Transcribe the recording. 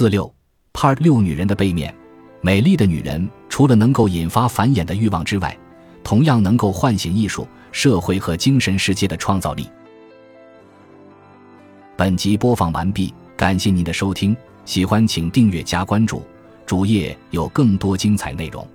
四六 part 六女人的背面。美丽的女人除了能够引发繁衍的欲望之外同样能够唤醒艺术社会和精神世界的创造力。本集播放完毕感谢您的收听喜欢请订阅加关注主页有更多精彩内容。